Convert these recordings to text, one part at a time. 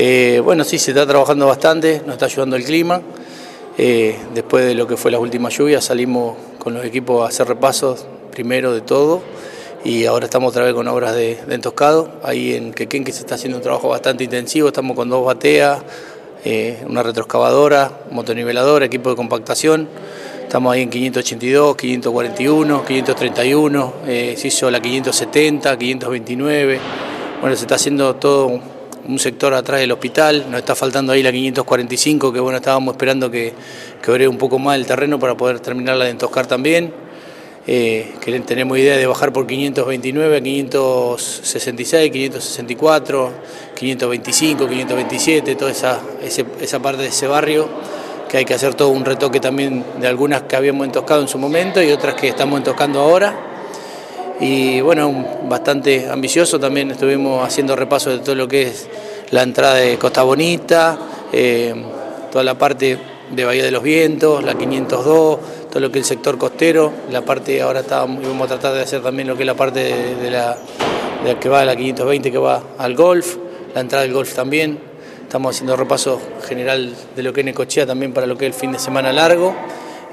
Eh, bueno, sí, se está trabajando bastante, nos está ayudando el clima. Eh, después de lo que fue las últimas lluvias salimos con los equipos a hacer repasos primero de todo y ahora estamos otra vez con obras de, entoscado. Ahí en Quequén que se está haciendo un trabajo bastante intensivo, estamos con dos bateas, eh, una retroexcavadora, motonivelador, equipo de compactación. Estamos ahí en 582, 541, 531, se hizo la 570, 529. Bueno, se está haciendo todo un sector atrás del hospital, nos está faltando ahí la 545, que bueno, estábamos esperando que, que un poco más el terreno para poder terminarla de entoscar también. Eh, tenemos idea de bajar por 529 a 566, 564, 525, 527, toda esa, esa parte de ese barrio, que hay que hacer todo un retoque también de algunas que habíamos entoscado en su momento y otras que estamos entoscando ahora y bueno, bastante ambicioso. También estuvimos haciendo repaso de todo lo que es la entrada de Costa Bonita, eh, toda la parte de Bahía de los Vientos, la 502, todo lo que es el sector costero, la parte, ahora estábamos, vamos a tratar de hacer también lo que es la parte de, la, que va a la 520 que va al golf, la entrada del golf también. Estamos haciendo repaso general de lo que es Necochea también para lo que es el fin de semana largo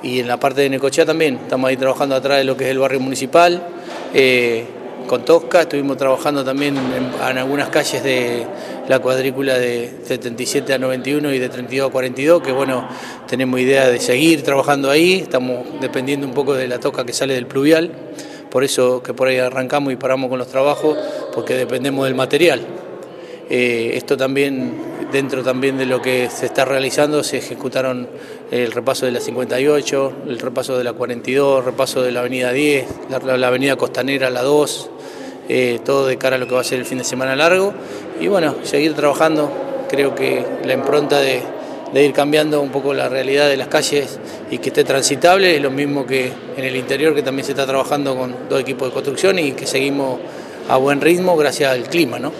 y en la parte de Necochea también. Estamos ahí trabajando atrás de lo que es el barrio municipal. Eh, con Tosca, estuvimos trabajando también en, algunas calles de la cuadrícula de 77 a 91 y de 32 a 42, que bueno, tenemos idea de seguir trabajando ahí, estamos dependiendo un poco de la Tosca que sale del pluvial, por eso que por ahí arrancamos y paramos con los trabajos, porque dependemos del material. Eh, esto también, dentro también de lo que se está realizando, se ejecutaron el repaso de la 58, el repaso de la 42, el repaso de la avenida 10, la, avenida Costanera, la 2, eh, todo de cara a lo que va a ser el fin de semana largo. Y bueno, seguir trabajando, creo que la impronta de, de ir cambiando un poco la realidad de las calles y que esté transitable es lo mismo que en el interior, que también se está trabajando con dos equipos de construcción y que seguimos a buen ritmo gracias al clima, ¿no?